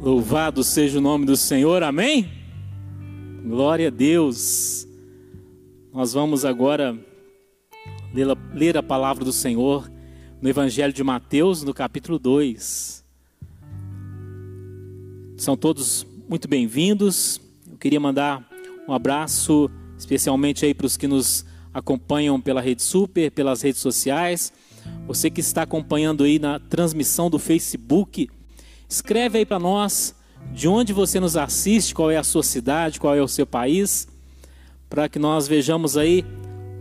Louvado seja o nome do Senhor, amém? Glória a Deus. Nós vamos agora ler a palavra do Senhor no Evangelho de Mateus, no capítulo 2. São todos muito bem-vindos. Eu queria mandar um abraço especialmente aí para os que nos acompanham pela Rede Super, pelas redes sociais. Você que está acompanhando aí na transmissão do Facebook, Escreve aí para nós de onde você nos assiste, qual é a sua cidade, qual é o seu país, para que nós vejamos aí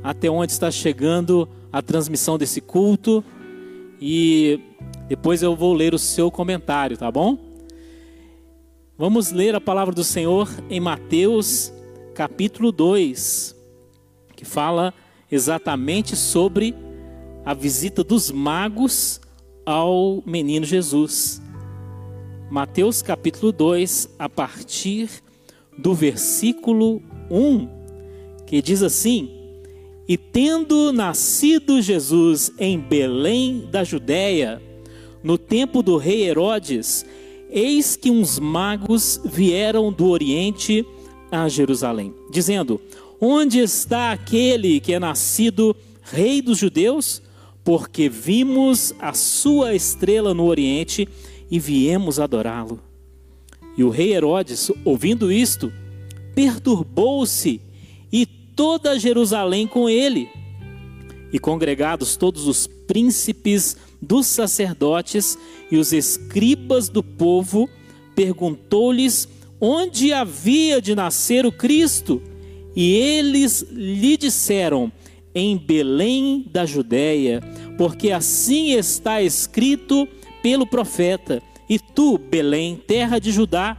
até onde está chegando a transmissão desse culto e depois eu vou ler o seu comentário, tá bom? Vamos ler a palavra do Senhor em Mateus, capítulo 2, que fala exatamente sobre a visita dos magos ao menino Jesus. Mateus capítulo 2, a partir do versículo 1, que diz assim: E tendo nascido Jesus em Belém da Judéia, no tempo do rei Herodes, eis que uns magos vieram do Oriente a Jerusalém, dizendo: Onde está aquele que é nascido rei dos judeus? Porque vimos a sua estrela no Oriente e viemos adorá-lo. E o rei Herodes, ouvindo isto, perturbou-se e toda Jerusalém com ele. E congregados todos os príncipes dos sacerdotes e os escribas do povo, perguntou-lhes onde havia de nascer o Cristo. E eles lhe disseram: Em Belém da Judéia, porque assim está escrito pelo profeta: E tu, Belém, terra de Judá,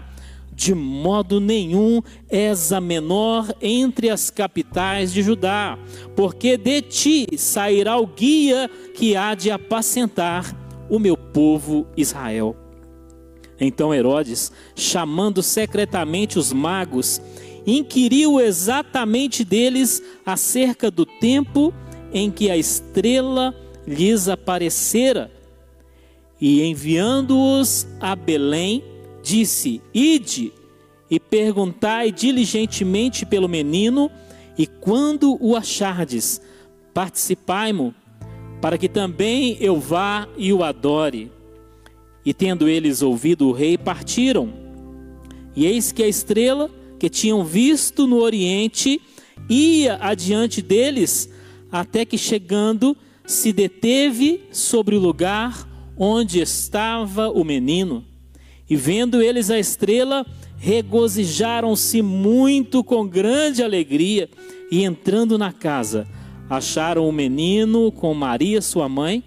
de modo nenhum és a menor entre as capitais de Judá, porque de ti sairá o guia que há de apacentar o meu povo Israel. Então Herodes, chamando secretamente os magos, inquiriu exatamente deles acerca do tempo em que a estrela lhes aparecera e enviando-os a Belém, disse: Ide e perguntai diligentemente pelo menino, e quando o achardes, participai-mo, para que também eu vá e o adore. E tendo eles ouvido o rei, partiram. E eis que a estrela que tinham visto no oriente ia adiante deles, até que chegando se deteve sobre o lugar onde estava o menino. E vendo eles a estrela, regozijaram-se muito com grande alegria. E entrando na casa, acharam o menino com Maria, sua mãe,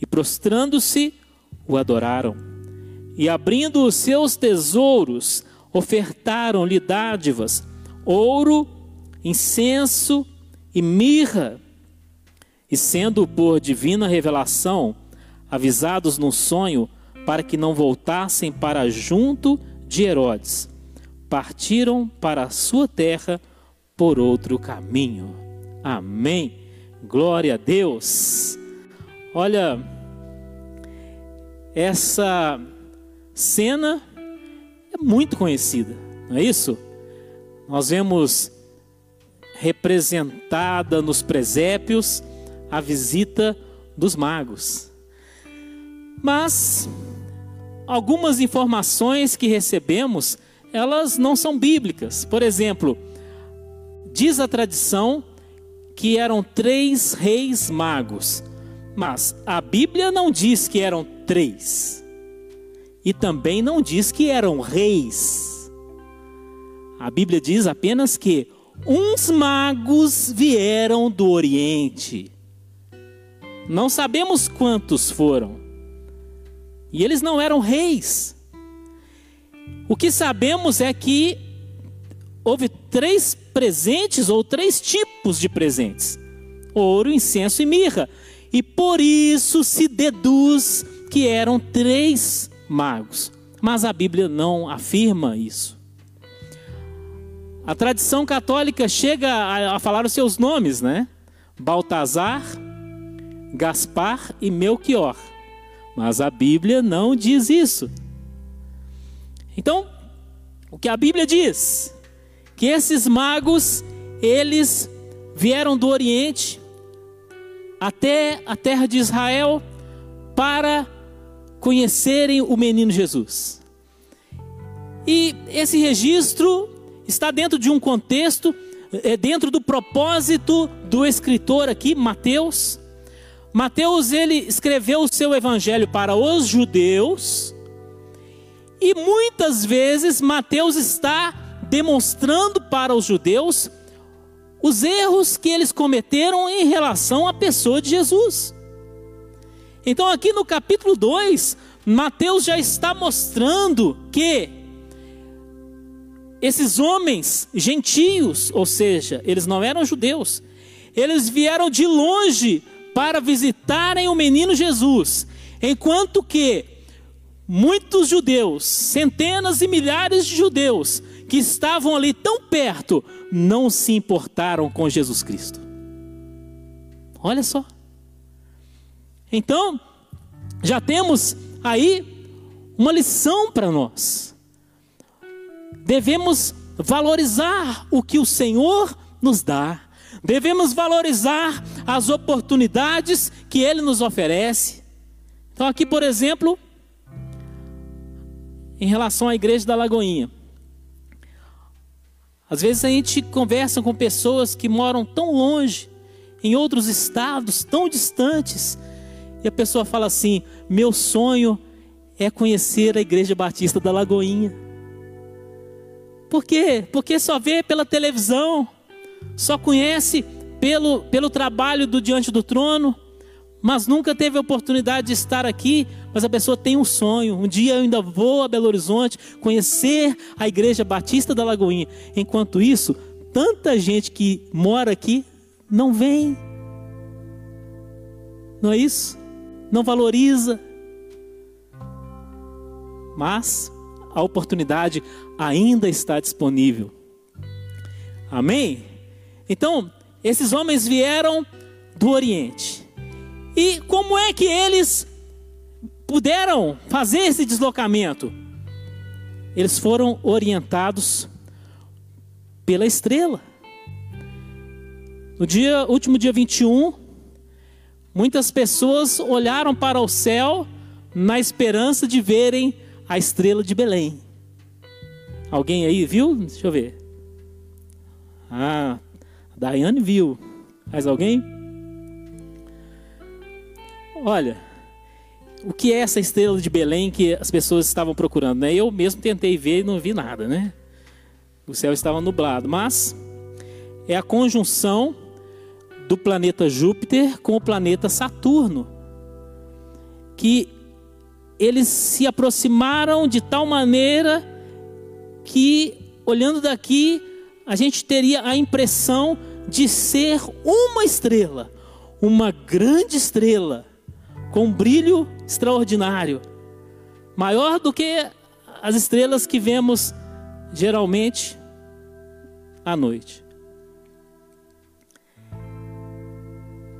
e prostrando-se, o adoraram. E abrindo os seus tesouros, ofertaram-lhe dádivas, ouro, incenso e mirra. E sendo por divina revelação, avisados no sonho para que não voltassem para junto de Herodes, partiram para a sua terra por outro caminho. Amém. Glória a Deus. Olha, essa cena é muito conhecida, não é isso? Nós vemos representada nos presépios a visita dos magos. Mas algumas informações que recebemos, elas não são bíblicas. Por exemplo, diz a tradição que eram três reis magos, mas a Bíblia não diz que eram três. E também não diz que eram reis. A Bíblia diz apenas que uns magos vieram do Oriente. Não sabemos quantos foram. E eles não eram reis. O que sabemos é que houve três presentes ou três tipos de presentes: ouro, incenso e mirra. E por isso se deduz que eram três magos. Mas a Bíblia não afirma isso. A tradição católica chega a, falar os seus nomes, né? Baltazar, Gaspar e Melchior. Mas a Bíblia não diz isso. Então, o que a Bíblia diz? Que esses magos, eles vieram do Oriente até a terra de Israel para conhecerem o menino Jesus. E esse registro está dentro de um contexto, é dentro do propósito do escritor aqui, Mateus. Mateus ele escreveu o seu evangelho para os judeus e muitas vezes Mateus está demonstrando para os judeus os erros que eles cometeram em relação à pessoa de Jesus. Então, aqui no capítulo 2, Mateus já está mostrando que esses homens gentios, ou seja, eles não eram judeus, eles vieram de longe para visitarem o menino Jesus, enquanto que muitos judeus, centenas e milhares de judeus que estavam ali tão perto, não se importaram com Jesus Cristo. Olha só. Então, já temos aí uma lição para nós. Devemos valorizar o que o Senhor nos dá. Devemos valorizar as oportunidades que Ele nos oferece. Então, aqui, por exemplo, em relação à igreja da Lagoinha. Às vezes a gente conversa com pessoas que moram tão longe, em outros estados tão distantes, e a pessoa fala assim: meu sonho é conhecer a Igreja Batista da Lagoinha. Por quê? Porque só vê pela televisão, só conhece pelo, pelo trabalho do Diante do Trono, mas nunca teve a oportunidade de estar aqui. Mas a pessoa tem um sonho. Um dia eu ainda vou a Belo Horizonte conhecer a Igreja Batista da Lagoinha. Enquanto isso, tanta gente que mora aqui não vem. Não é isso? Não valoriza. Mas a oportunidade ainda está disponível. Amém? Então, esses homens vieram do Oriente e como é que eles puderam fazer esse deslocamento? Eles foram orientados pela estrela. No dia, último dia 21, muitas pessoas olharam para o céu na esperança de verem a estrela de Belém. Alguém aí viu? Deixa eu ver. Ah, Daiane viu. Mais alguém? olha, o que é essa estrela de Belém que as pessoas estavam procurando? Né? Eu mesmo tentei ver e não vi nada, né? O céu estava nublado, mas é a conjunção do planeta Júpiter com o planeta Saturno, que eles se aproximaram de tal maneira que, olhando daqui, a gente teria a impressão de ser uma estrela, uma grande estrela com brilho extraordinário, maior do que as estrelas que vemos geralmente à noite.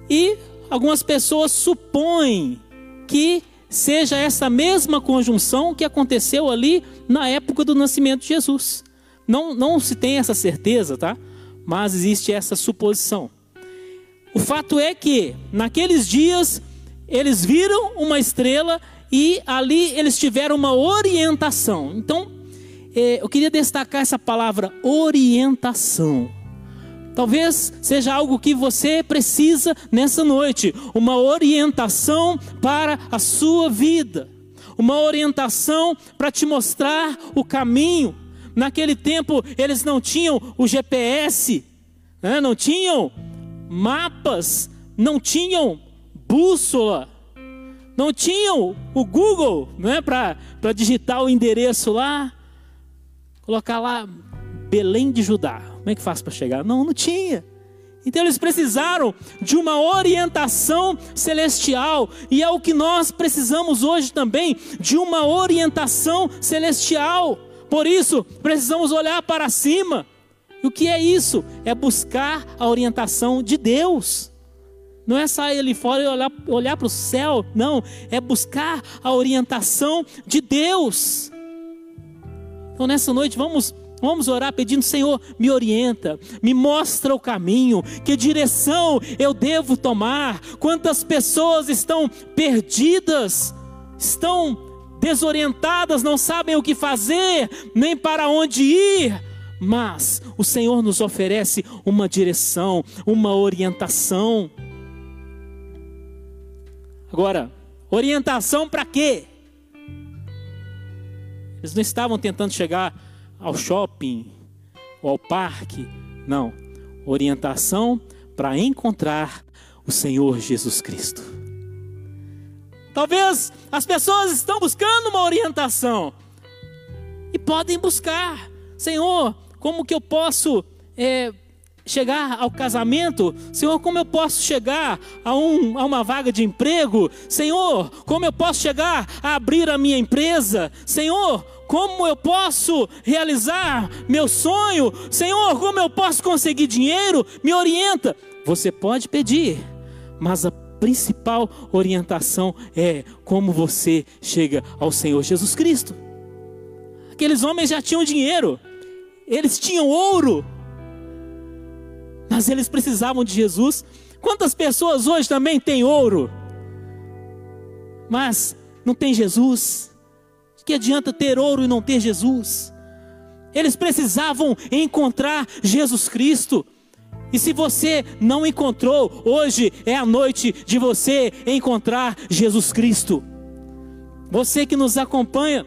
E algumas pessoas supõem que seja essa mesma conjunção que aconteceu ali na época do nascimento de Jesus. Não, não se tem essa certeza, tá? Mas existe essa suposição. O fato é que, naqueles dias, eles viram uma estrela e ali eles tiveram uma orientação. Então, é, eu queria destacar essa palavra orientação. Talvez seja algo que você precisa nessa noite, uma orientação para a sua vida, uma orientação para te mostrar o caminho. Naquele tempo eles não tinham o GPS, né? não tinham mapas, não tinham bússola, não tinham o Google né, para digitar o endereço lá, colocar lá Belém de Judá. Como é que faz para chegar? Não, não tinha. Então eles precisaram de uma orientação celestial, e é o que nós precisamos hoje também, de uma orientação celestial. Por isso, precisamos olhar para cima E o que é isso? É buscar a orientação de Deus. Não é sair ali fora e olhar, olhar para o céu, não. É buscar a orientação de Deus. Então nessa noite vamos Vamos orar pedindo, Senhor, me orienta, me mostra o caminho, que direção eu devo tomar. Quantas pessoas estão perdidas, estão desorientadas, não sabem o que fazer, nem para onde ir. Mas o Senhor nos oferece uma direção, uma orientação. Agora, orientação para quê? Eles não estavam tentando chegar ao shopping ou ao parque, não. Orientação para encontrar o Senhor Jesus Cristo. Talvez as pessoas estão buscando uma orientação e podem buscar, Senhor, como que eu posso é, chegar ao casamento? Senhor, como eu posso chegar a, um, a uma vaga de emprego? Senhor, como eu posso chegar a abrir a minha empresa? Senhor, como eu posso realizar meu sonho? Senhor, como eu posso conseguir dinheiro? Me orienta. Você pode pedir, mas a principal orientação é como você chega ao Senhor Jesus Cristo. Aqueles homens já tinham dinheiro, eles tinham ouro, mas eles precisavam de Jesus. Quantas pessoas hoje também têm ouro, mas não tem Jesus? Que adianta ter ouro e não ter Jesus? Eles precisavam encontrar Jesus Cristo. E se você não encontrou, hoje é a noite de você encontrar Jesus Cristo. Você que nos acompanha,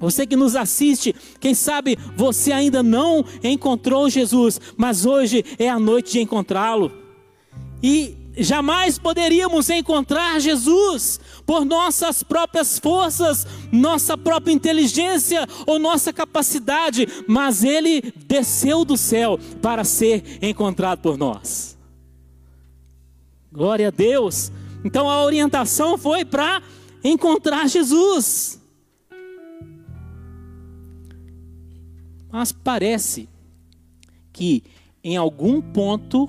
você que nos assiste, quem sabe você ainda não encontrou Jesus, mas hoje é a noite de encontrá-lo. E jamais poderíamos encontrar Jesus por nossas próprias forças, nossa própria inteligência ou nossa capacidade, mas Ele desceu do céu para ser encontrado por nós. Glória a Deus. Então a orientação foi para encontrar Jesus. Mas parece que em algum ponto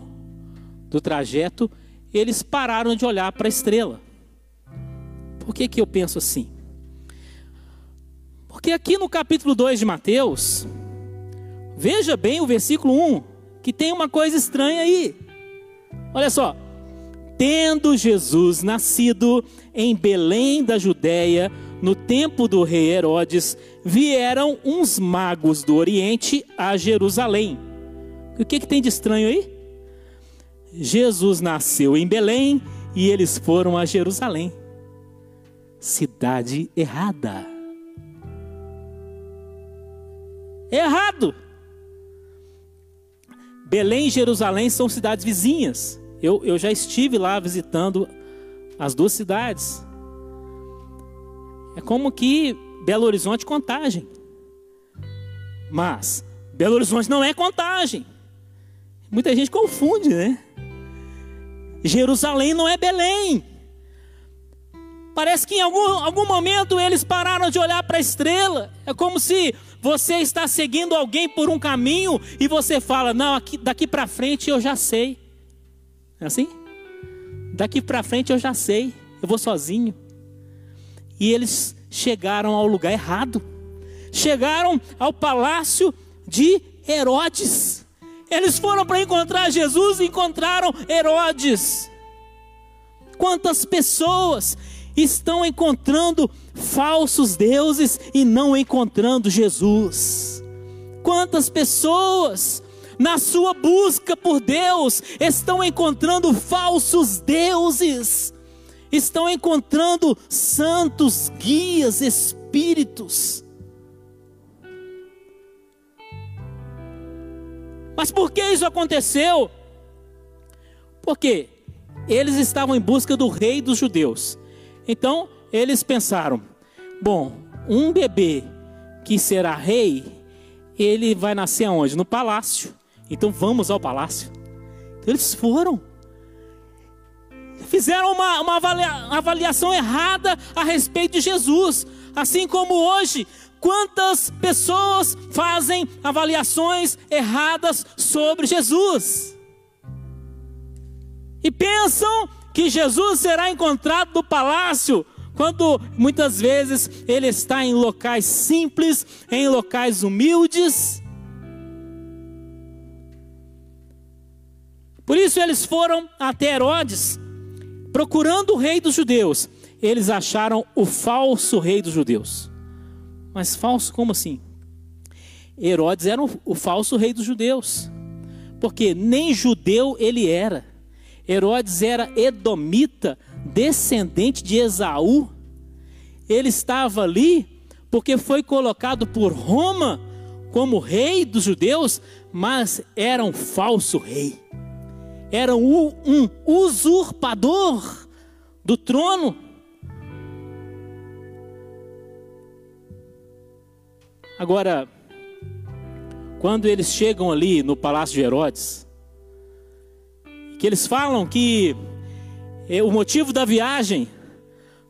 do trajeto eles pararam de olhar para a estrela. Por que, que eu penso assim? Porque aqui no capítulo 2 de Mateus, veja bem o versículo 1, que tem uma coisa estranha aí. Olha só. Tendo Jesus nascido em Belém da Judéia, no tempo do rei Herodes, vieram uns magos do Oriente a Jerusalém. O que, que tem de estranho aí? Jesus nasceu em Belém e eles foram a Jerusalém. Cidade errada. Errado. Belém e Jerusalém são cidades vizinhas. Eu, eu já estive lá visitando as duas cidades. É como que Belo Horizonte contagem. Mas Belo Horizonte não é contagem. Muita gente confunde, né? Jerusalém não é Belém. Parece que em algum, algum momento eles pararam de olhar para a estrela. É como se você está seguindo alguém por um caminho e você fala: Não, aqui, daqui para frente eu já sei. É assim? Daqui para frente eu já sei. Eu vou sozinho. E eles chegaram ao lugar errado. Chegaram ao palácio de Herodes. Eles foram para encontrar Jesus e encontraram Herodes. Quantas pessoas estão encontrando falsos deuses e não encontrando Jesus? Quantas pessoas na sua busca por Deus estão encontrando falsos deuses? Estão encontrando santos guias, espíritos Mas por que isso aconteceu? Porque eles estavam em busca do rei dos judeus. Então, eles pensaram: bom, um bebê que será rei, ele vai nascer aonde? No palácio. Então vamos ao palácio. Então, eles foram. Fizeram uma, uma avaliação errada a respeito de Jesus. Assim como hoje, quantas pessoas fazem avaliações erradas sobre Jesus e pensam que Jesus será encontrado no palácio, quando muitas vezes ele está em locais simples, em locais humildes. Por isso eles foram até Herodes, procurando o rei dos judeus. Eles acharam o falso rei dos judeus. Mas falso como assim? Herodes era o falso rei dos judeus. Porque nem judeu ele era. Herodes era edomita, descendente de Esaú. Ele estava ali porque foi colocado por Roma como rei dos judeus, mas era um falso rei. Era um, usurpador do trono. Agora, quando eles chegam ali no palácio de Herodes, que eles falam que é, o motivo da viagem,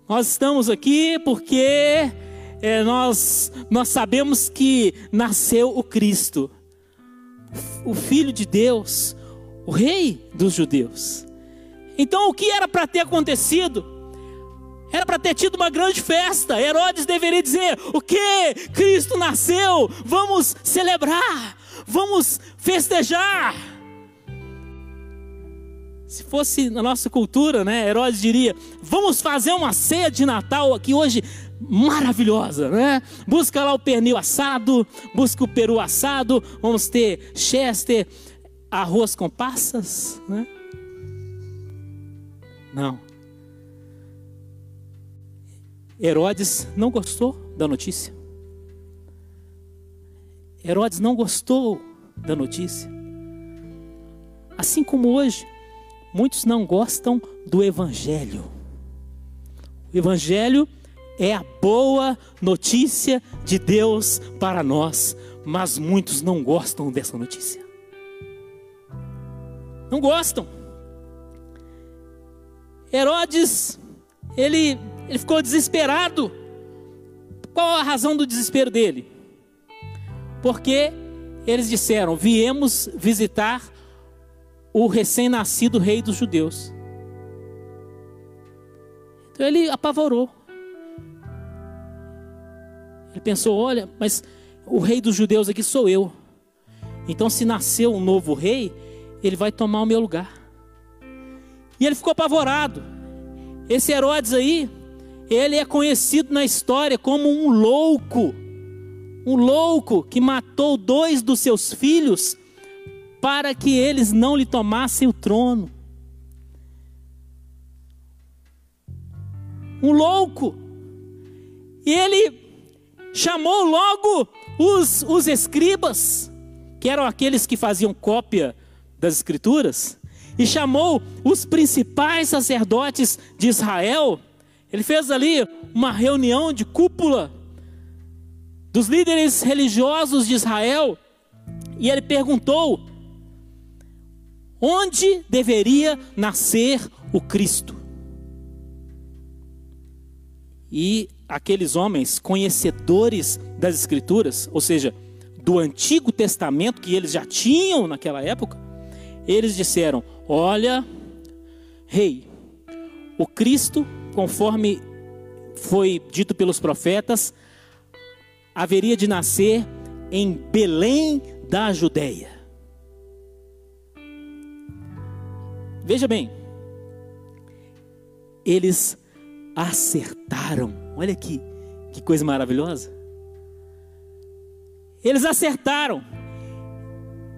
nós estamos aqui porque é, nós, nós sabemos que nasceu o Cristo, o Filho de Deus, o Rei dos judeus. Então o que era para ter acontecido? Era para ter tido uma grande festa. Herodes deveria dizer: O que? Cristo nasceu. Vamos celebrar. Vamos festejar. Se fosse na nossa cultura, né, Herodes diria: vamos fazer uma ceia de Natal aqui hoje maravilhosa, né? Busca lá o pernil assado, busca o peru assado, vamos ter chester, arroz com passas, né? Não. Herodes não gostou da notícia. Herodes não gostou da notícia. Assim como hoje, muitos não gostam do Evangelho. O Evangelho é a boa notícia de Deus para nós, mas muitos não gostam dessa notícia. Não gostam. Herodes, ele, ele ficou desesperado. Qual a razão do desespero dele? Porque eles disseram: viemos visitar o recém-nascido rei dos judeus. Então ele apavorou. Ele pensou: olha, mas o rei dos judeus aqui sou eu. Então, se nasceu um novo rei, ele vai tomar o meu lugar. E ele ficou apavorado. Esse Herodes aí, ele é conhecido na história como um louco. Um louco que matou dois dos seus filhos para que eles não lhe tomassem o trono. Um louco. E ele chamou logo os, os escribas, que eram aqueles que faziam cópia das escrituras, e chamou os principais sacerdotes de Israel. Ele fez ali uma reunião de cúpula dos líderes religiosos de Israel, e ele perguntou onde deveria nascer o Cristo. E aqueles homens conhecedores das Escrituras, ou seja, do Antigo Testamento que eles já tinham naquela época, eles disseram: Olha, rei, o Cristo, conforme foi dito pelos profetas, haveria de nascer em Belém da Judéia. Veja bem, eles acertaram. Olha aqui, que coisa maravilhosa. Eles acertaram.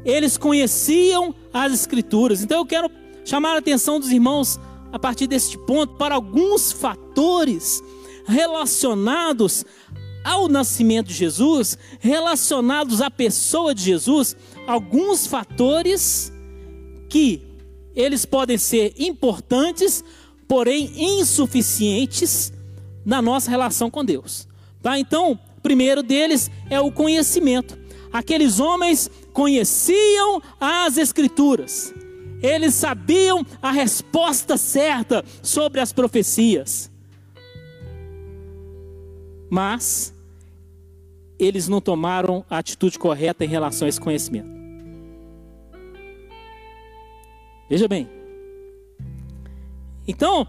Eles conheciam as Escrituras. Então eu quero chamar a atenção dos irmãos a partir deste ponto para alguns fatores relacionados ao nascimento de Jesus, relacionados à pessoa de Jesus, alguns fatores que eles podem ser importantes, porém insuficientes na nossa relação com Deus. Tá? Então, o primeiro deles é o conhecimento. Aqueles homens conheciam as Escrituras, eles sabiam a resposta certa sobre as profecias, mas, eles não tomaram a atitude correta em relação a esse conhecimento. Veja bem. Então,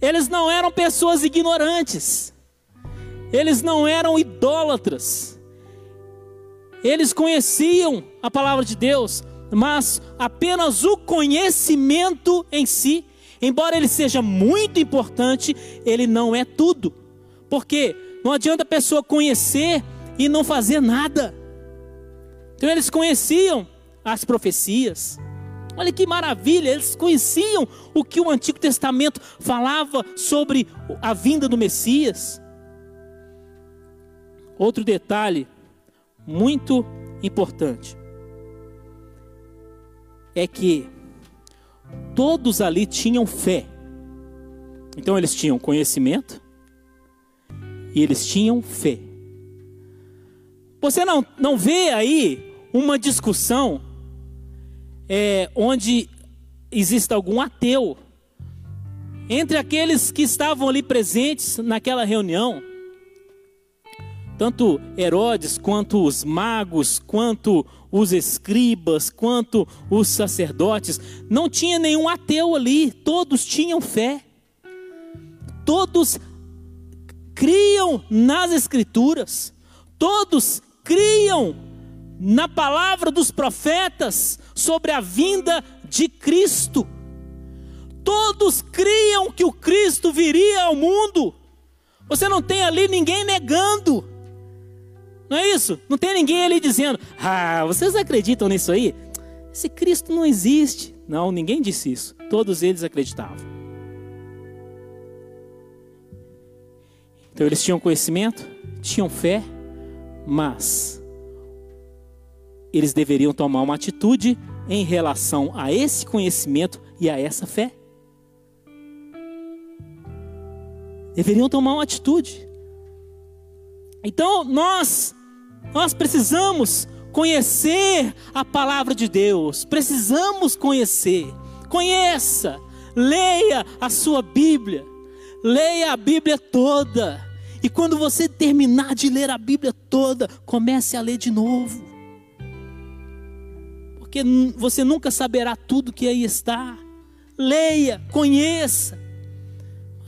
eles não eram pessoas ignorantes. Eles não eram idólatras. Eles conheciam a palavra de Deus, mas apenas o conhecimento em si, embora ele seja muito importante, ele não é tudo. Porque não adianta a pessoa conhecer e não fazer nada. Então eles conheciam as profecias, Olha que maravilha, eles conheciam o que o Antigo Testamento falava sobre a vinda do Messias. Outro detalhe muito importante é que todos ali tinham fé. Então eles tinham conhecimento e eles tinham fé. Você não, não vê aí uma discussão é, onde exista algum ateu, entre aqueles que estavam ali presentes naquela reunião, tanto Herodes, quanto os magos, quanto os escribas, quanto os sacerdotes, não tinha nenhum ateu ali, todos tinham fé, todos criam nas Escrituras, todos criam na palavra dos profetas sobre a vinda de Cristo. Todos criam que o Cristo viria ao mundo. Você não tem ali ninguém negando. Não é isso? Não tem ninguém ali dizendo: Ah, vocês acreditam nisso aí? Esse Cristo não existe. Não, ninguém disse isso. Todos eles acreditavam. Então eles tinham conhecimento, tinham fé, mas eles deveriam tomar uma atitude em relação a esse conhecimento e a essa fé. Deveriam tomar uma atitude. Então, nós nós precisamos conhecer a palavra de Deus. Precisamos conhecer. Conheça, leia a sua Bíblia. Leia a Bíblia toda. E quando você terminar de ler a Bíblia toda, comece a ler de novo porque você nunca saberá tudo que aí está. Leia, conheça.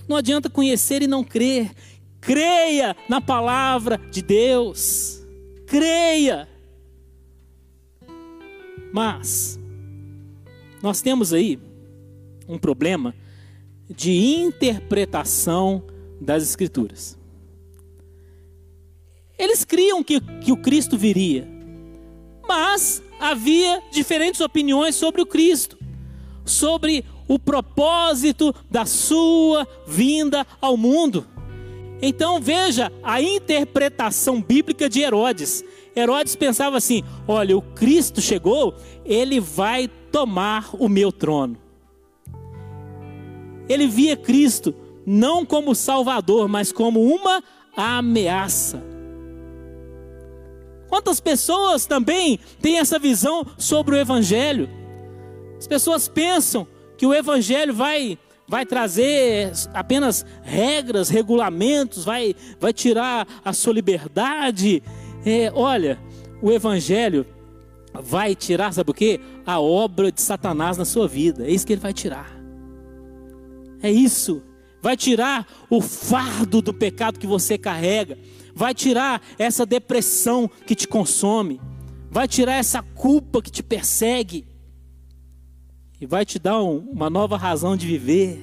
Não adianta conhecer e não crer. Creia na palavra de Deus. Creia. Mas nós temos aí um problema de interpretação das Escrituras. Eles criam que, que o Cristo viria, mas havia diferentes opiniões sobre o Cristo, sobre o propósito da sua vinda ao mundo. Então veja a interpretação bíblica de Herodes. Herodes pensava assim: olha, o Cristo chegou, ele vai tomar o meu trono. Ele via Cristo não como Salvador, mas como uma ameaça. Quantas pessoas também têm essa visão sobre o Evangelho? As pessoas pensam que o Evangelho vai, vai trazer apenas regras, regulamentos, vai, vai tirar a sua liberdade. É, olha, o Evangelho vai tirar, sabe o que? A obra de Satanás na sua vida. É isso que ele vai tirar. É isso. Vai tirar o fardo do pecado que você carrega vai tirar essa depressão que te consome, vai tirar essa culpa que te persegue, e vai te dar um, uma nova razão de viver,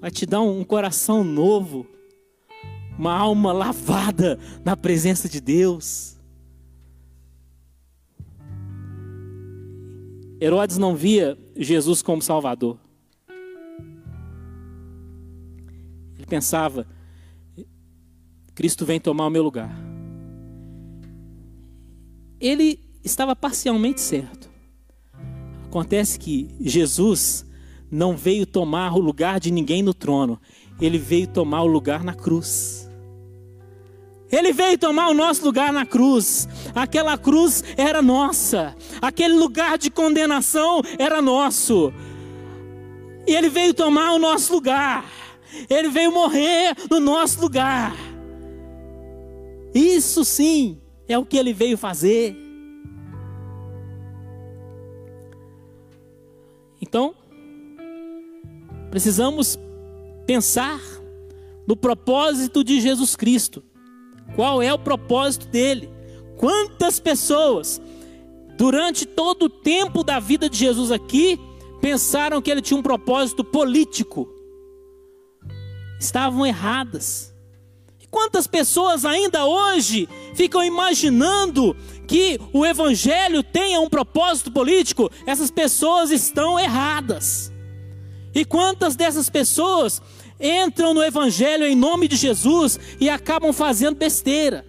vai te dar um, um coração novo, uma alma lavada na presença de Deus. Herodes não via Jesus como Salvador. Ele pensava, Cristo vem tomar o meu lugar. Ele estava parcialmente certo. Acontece que Jesus não veio tomar o lugar de ninguém no trono, ele veio tomar o lugar na cruz. Ele veio tomar o nosso lugar na cruz. Aquela cruz era nossa. Aquele lugar de condenação era nosso. E ele veio tomar o nosso lugar. Ele veio morrer no nosso lugar. Isso sim é o que ele veio fazer. Então, precisamos pensar no propósito de Jesus Cristo. Qual é o propósito dele? Quantas pessoas, durante todo o tempo da vida de Jesus aqui, pensaram que ele tinha um propósito político? Estavam erradas. E quantas pessoas ainda hoje ficam imaginando que o evangelho tenha um propósito político? Essas pessoas estão erradas. E quantas dessas pessoas entram no Evangelho em nome de Jesus e acabam fazendo besteira?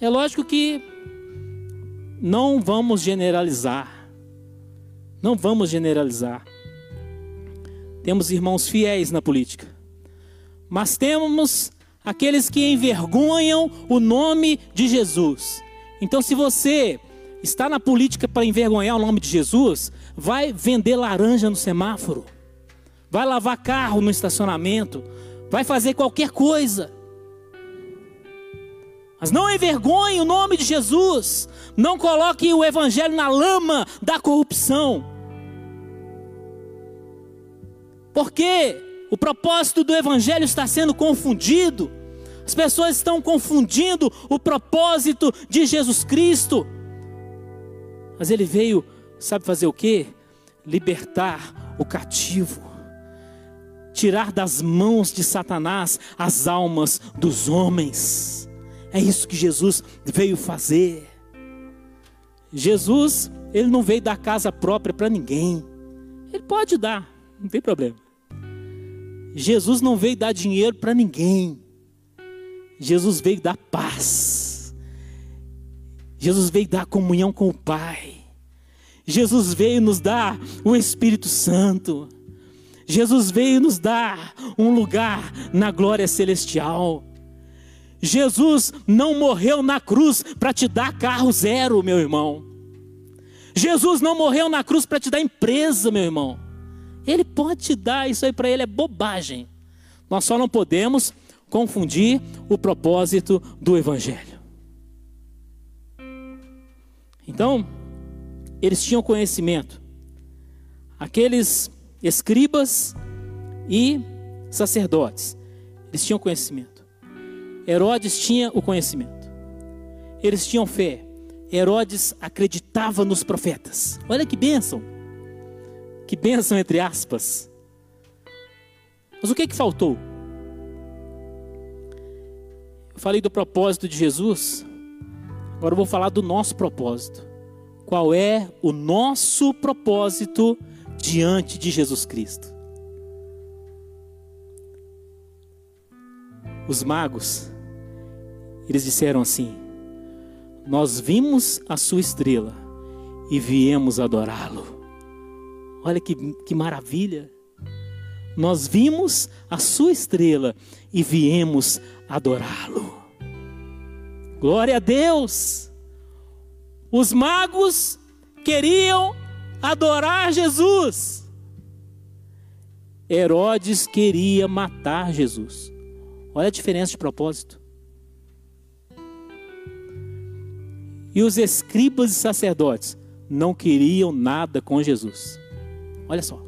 É lógico que não vamos generalizar. Não vamos generalizar. Temos irmãos fiéis na política. Mas temos aqueles que envergonham o nome de Jesus. Então, se você está na política para envergonhar o nome de Jesus, vai vender laranja no semáforo, vai lavar carro no estacionamento, vai fazer qualquer coisa. Mas não envergonhe o nome de Jesus, não coloque o evangelho na lama da corrupção. Porque o propósito do evangelho está sendo confundido. As pessoas estão confundindo o propósito de Jesus Cristo. Mas ele veio sabe fazer o que? Libertar o cativo, tirar das mãos de Satanás as almas dos homens. É isso que Jesus veio fazer. Jesus, ele não veio dar casa própria para ninguém. Ele pode dar, não tem problema. Jesus não veio dar dinheiro para ninguém. Jesus veio dar paz. Jesus veio dar comunhão com o Pai. Jesus veio nos dar o Espírito Santo. Jesus veio nos dar um lugar na glória celestial. Jesus não morreu na cruz para te dar carro zero, meu irmão. Jesus não morreu na cruz para te dar empresa, meu irmão. Ele pode te dar, isso aí para ele é bobagem. Nós só não podemos confundir o propósito do Evangelho. Então, eles tinham conhecimento. Aqueles escribas e sacerdotes, eles tinham conhecimento. Herodes tinha o conhecimento. Eles tinham fé. Herodes acreditava nos profetas. Olha que bênção. Que bênção entre aspas. Mas o que que faltou? Eu falei do propósito de Jesus. Agora eu vou falar do nosso propósito qual é o nosso propósito diante de Jesus Cristo. Os magos, eles disseram assim: Nós vimos a sua estrela e viemos adorá-lo. Olha que, que maravilha! Nós vimos a sua estrela e viemos adorá-lo. Glória a Deus! Os magos queriam adorar Jesus. Herodes queria matar Jesus. Olha a diferença de propósito. E os escribas e sacerdotes não queriam nada com Jesus. Olha só.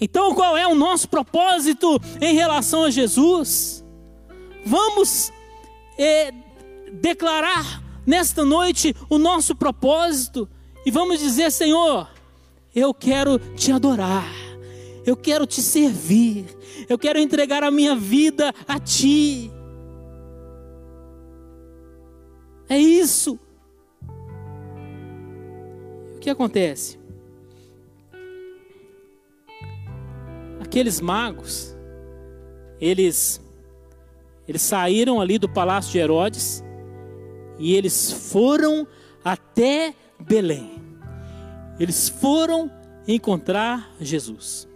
Então, qual é o nosso propósito em relação a Jesus? Vamos é, declarar nesta noite o nosso propósito e vamos dizer: Senhor, eu quero te adorar, eu quero te servir, eu quero entregar a minha vida a Ti. É isso. Que acontece? Aqueles magos, eles eles saíram ali do palácio de Herodes e eles foram até Belém. Eles foram encontrar Jesus.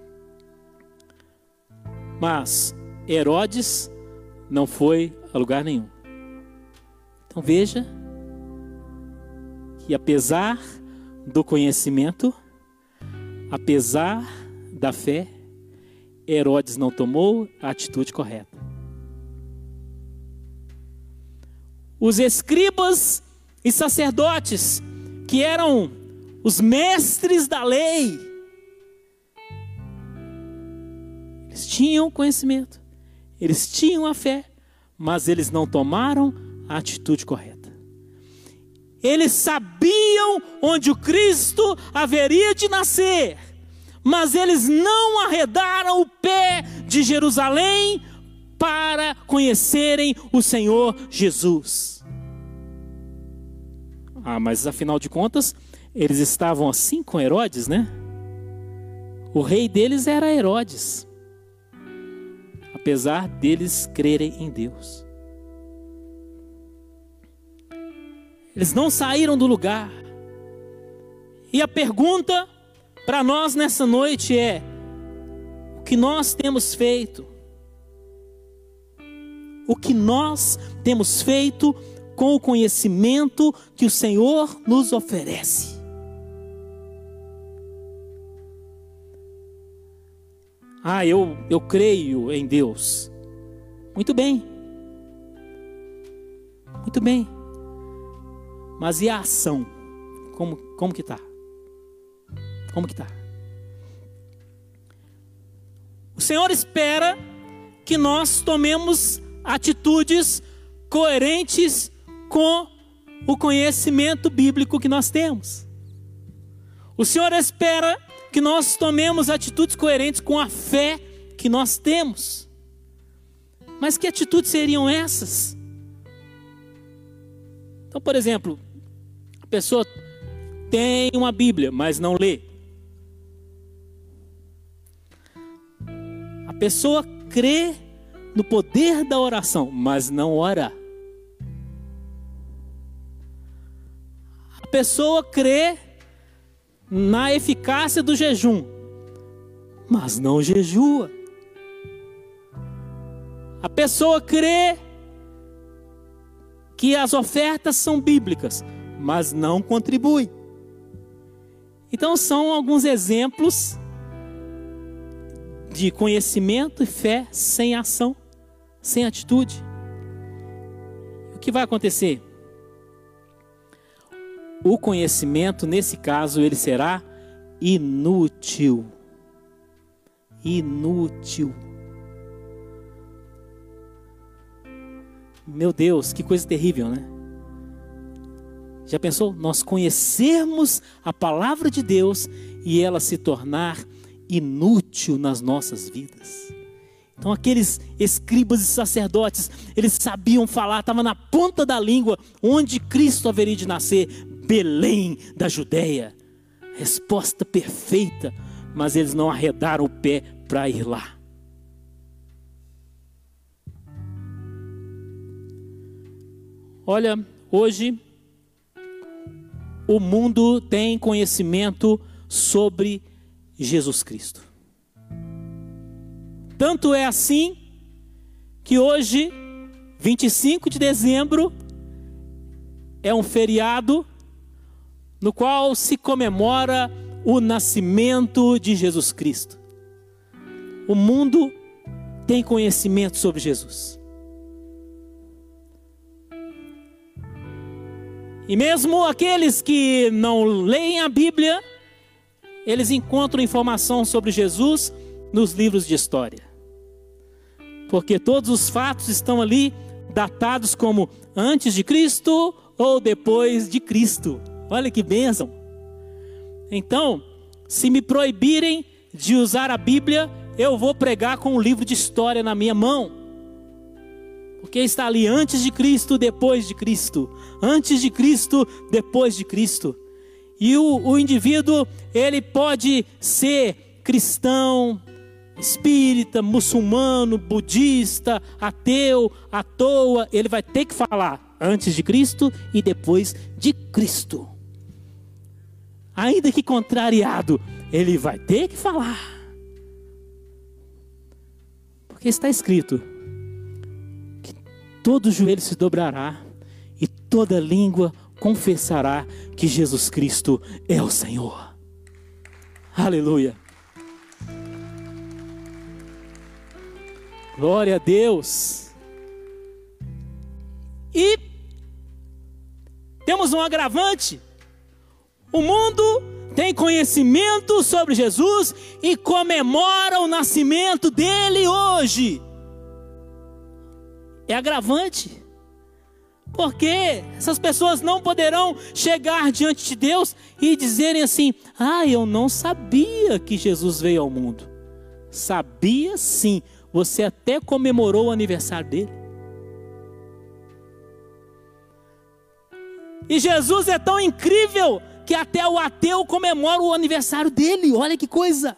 Mas Herodes não foi a lugar nenhum. Então veja que apesar do conhecimento, apesar da fé, Herodes não tomou a atitude correta. os escribas e sacerdotes, que eram os mestres da lei, eles tinham conhecimento, eles tinham a fé, mas eles não tomaram a atitude correta. Eles sabiam onde o Cristo haveria de nascer, mas eles não arredaram o pé de Jerusalém para conhecerem o Senhor Jesus. Ah, mas afinal de contas, eles estavam assim com Herodes, né? O rei deles era Herodes, apesar deles crerem em Deus. Eles não saíram do lugar. E a pergunta para nós nessa noite é: o que nós temos feito? O que nós temos feito com o conhecimento que o Senhor nos oferece? Ah, eu, eu creio em Deus. Muito bem. Muito bem. Mas e a ação? Como, como que está? Como que está? O Senhor espera que nós tomemos atitudes coerentes com o conhecimento bíblico que nós temos. O Senhor espera que nós tomemos atitudes coerentes com a fé que nós temos. Mas que atitudes seriam essas? Então, por exemplo, a pessoa tem uma Bíblia, mas não lê. A pessoa crê no poder da oração, mas não ora. A pessoa crê na eficácia do jejum, mas não jejua. A pessoa crê que as ofertas são bíblicas, mas não contribui. Então, são alguns exemplos de conhecimento e fé sem ação, sem atitude. O que vai acontecer? O conhecimento, nesse caso, ele será inútil. Inútil. Meu Deus, que coisa terrível, né? Já pensou? Nós conhecermos a palavra de Deus e ela se tornar inútil nas nossas vidas. Então, aqueles escribas e sacerdotes, eles sabiam falar, estava na ponta da língua onde Cristo haveria de nascer Belém da Judéia. Resposta perfeita, mas eles não arredaram o pé para ir lá. Olha, hoje o mundo tem conhecimento sobre Jesus Cristo. Tanto é assim que hoje, 25 de dezembro, é um feriado no qual se comemora o nascimento de Jesus Cristo. O mundo tem conhecimento sobre Jesus. E mesmo aqueles que não leem a Bíblia, eles encontram informação sobre Jesus nos livros de história. Porque todos os fatos estão ali datados como antes de Cristo ou depois de Cristo. Olha que bênção. Então, se me proibirem de usar a Bíblia, eu vou pregar com um livro de história na minha mão. Porque está ali antes de Cristo, depois de Cristo. Antes de Cristo, depois de Cristo. E o, o indivíduo, ele pode ser cristão, espírita, muçulmano, budista, ateu, à toa, ele vai ter que falar antes de Cristo e depois de Cristo. Ainda que contrariado, ele vai ter que falar. Porque está escrito: todo joelho se dobrará e toda língua confessará que Jesus Cristo é o Senhor. Aleluia. Glória a Deus. E temos um agravante. O mundo tem conhecimento sobre Jesus e comemora o nascimento dele hoje. É agravante. Porque essas pessoas não poderão chegar diante de Deus e dizerem assim: Ah, eu não sabia que Jesus veio ao mundo. Sabia sim, você até comemorou o aniversário dele. E Jesus é tão incrível que até o ateu comemora o aniversário dele. Olha que coisa!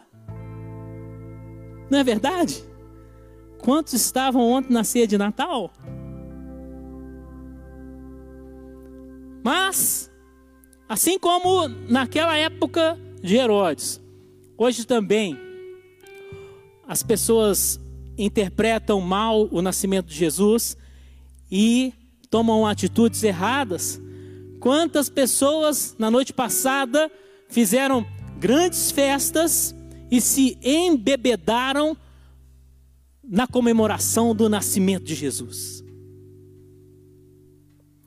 Não é verdade? Quantos estavam ontem na ceia de Natal? Mas, assim como naquela época de Herodes, hoje também as pessoas interpretam mal o nascimento de Jesus e tomam atitudes erradas Quantas pessoas na noite passada fizeram grandes festas e se embebedaram na comemoração do nascimento de Jesus.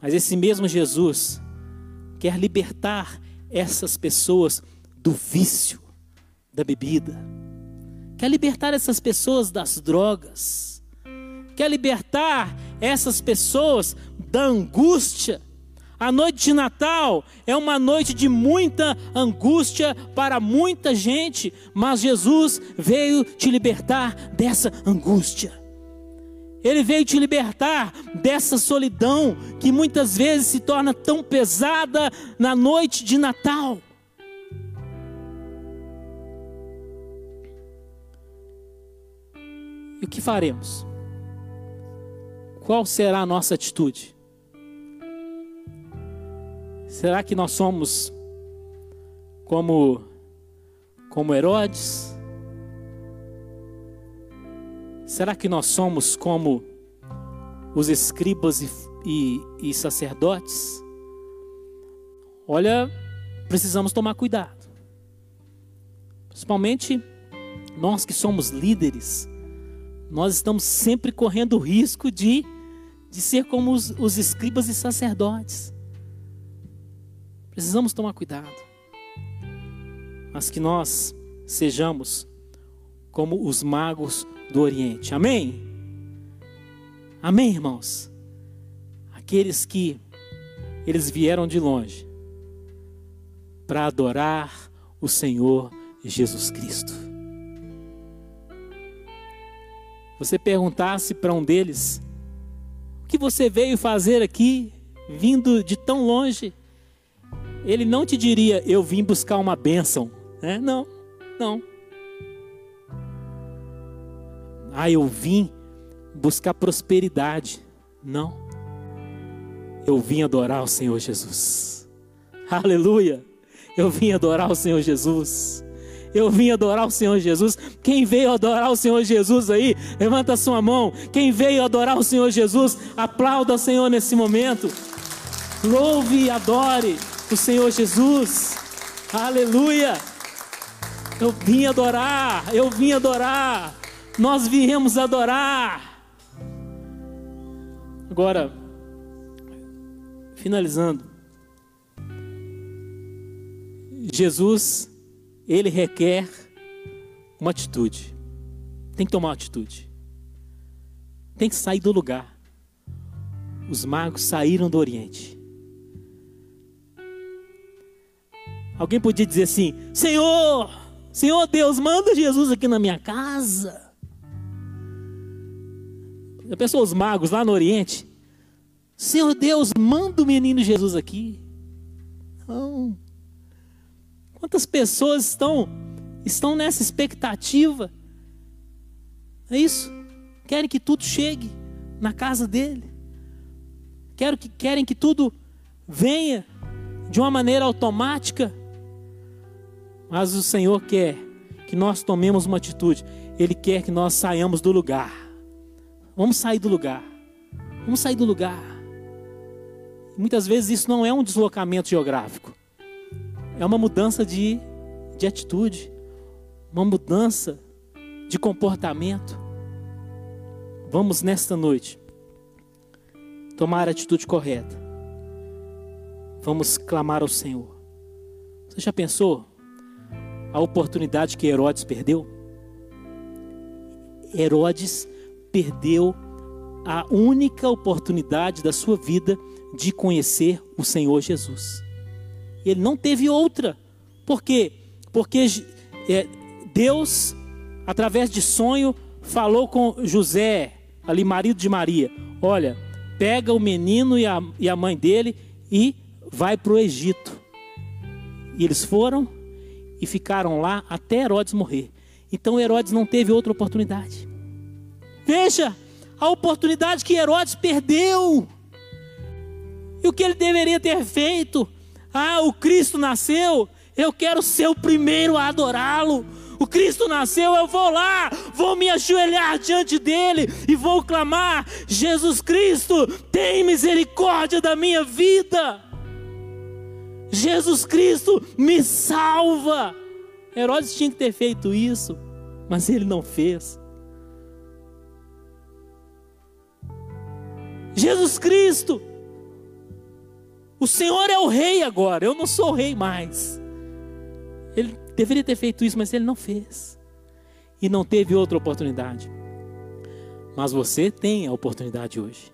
Mas esse mesmo Jesus quer libertar essas pessoas do vício da bebida, quer libertar essas pessoas das drogas, quer libertar essas pessoas da angústia a noite de Natal é uma noite de muita angústia para muita gente, mas Jesus veio te libertar dessa angústia. Ele veio te libertar dessa solidão que muitas vezes se torna tão pesada na noite de Natal. E o que faremos? Qual será a nossa atitude? Será que nós somos como como Herodes? Será que nós somos como os escribas e, e, e sacerdotes? Olha, precisamos tomar cuidado. Principalmente nós que somos líderes, nós estamos sempre correndo o risco de, de ser como os, os escribas e sacerdotes. Precisamos tomar cuidado. Mas que nós sejamos como os magos do Oriente. Amém? Amém, irmãos? Aqueles que eles vieram de longe para adorar o Senhor Jesus Cristo. Você perguntasse para um deles: O que você veio fazer aqui, vindo de tão longe? Ele não te diria, eu vim buscar uma bênção. Né? Não, não. Ah, eu vim buscar prosperidade. Não. Eu vim adorar o Senhor Jesus. Aleluia. Eu vim adorar o Senhor Jesus. Eu vim adorar o Senhor Jesus. Quem veio adorar o Senhor Jesus aí, levanta sua mão. Quem veio adorar o Senhor Jesus, aplauda o Senhor nesse momento. Louve e adore o Senhor Jesus. Aleluia! Eu vim adorar, eu vim adorar. Nós viemos adorar. Agora, finalizando. Jesus, ele requer uma atitude. Tem que tomar uma atitude. Tem que sair do lugar. Os magos saíram do Oriente. Alguém podia dizer assim: Senhor, Senhor Deus, manda Jesus aqui na minha casa. Já pensou os magos lá no Oriente? Senhor Deus, manda o menino Jesus aqui. Não. Quantas pessoas estão estão nessa expectativa? É isso? Querem que tudo chegue na casa dele. Quero que querem que tudo venha de uma maneira automática. Mas o Senhor quer que nós tomemos uma atitude. Ele quer que nós saiamos do lugar. Vamos sair do lugar. Vamos sair do lugar. Muitas vezes isso não é um deslocamento geográfico. É uma mudança de, de atitude. Uma mudança de comportamento. Vamos nesta noite tomar a atitude correta. vamos clamar ao Senhor. Você já pensou a oportunidade que Herodes perdeu? Herodes perdeu a única oportunidade da sua vida de conhecer o Senhor Jesus. Ele não teve outra. Por quê? Porque é, Deus, através de sonho, falou com José, ali marido de Maria: Olha, pega o menino e a, e a mãe dele e vai para o Egito. E eles foram e ficaram lá até Herodes morrer. Então Herodes não teve outra oportunidade. Veja a oportunidade que Herodes perdeu. E o que ele deveria ter feito? Ah, o Cristo nasceu, eu quero ser o primeiro a adorá-lo. O Cristo nasceu, eu vou lá, vou me ajoelhar diante dele e vou clamar: Jesus Cristo, tem misericórdia da minha vida. Jesus Cristo, me salva. Herodes tinha que ter feito isso, mas ele não fez. Jesus Cristo, o Senhor é o rei agora, eu não sou rei mais. Ele deveria ter feito isso, mas ele não fez. E não teve outra oportunidade. Mas você tem a oportunidade hoje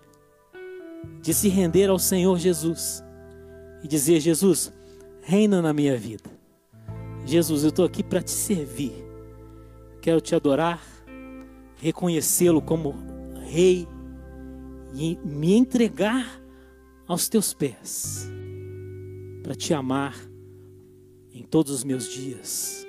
de se render ao Senhor Jesus e dizer: Jesus, reina na minha vida. Jesus, eu estou aqui para te servir. Quero te adorar, reconhecê-lo como Rei e me entregar aos teus pés, para te amar em todos os meus dias.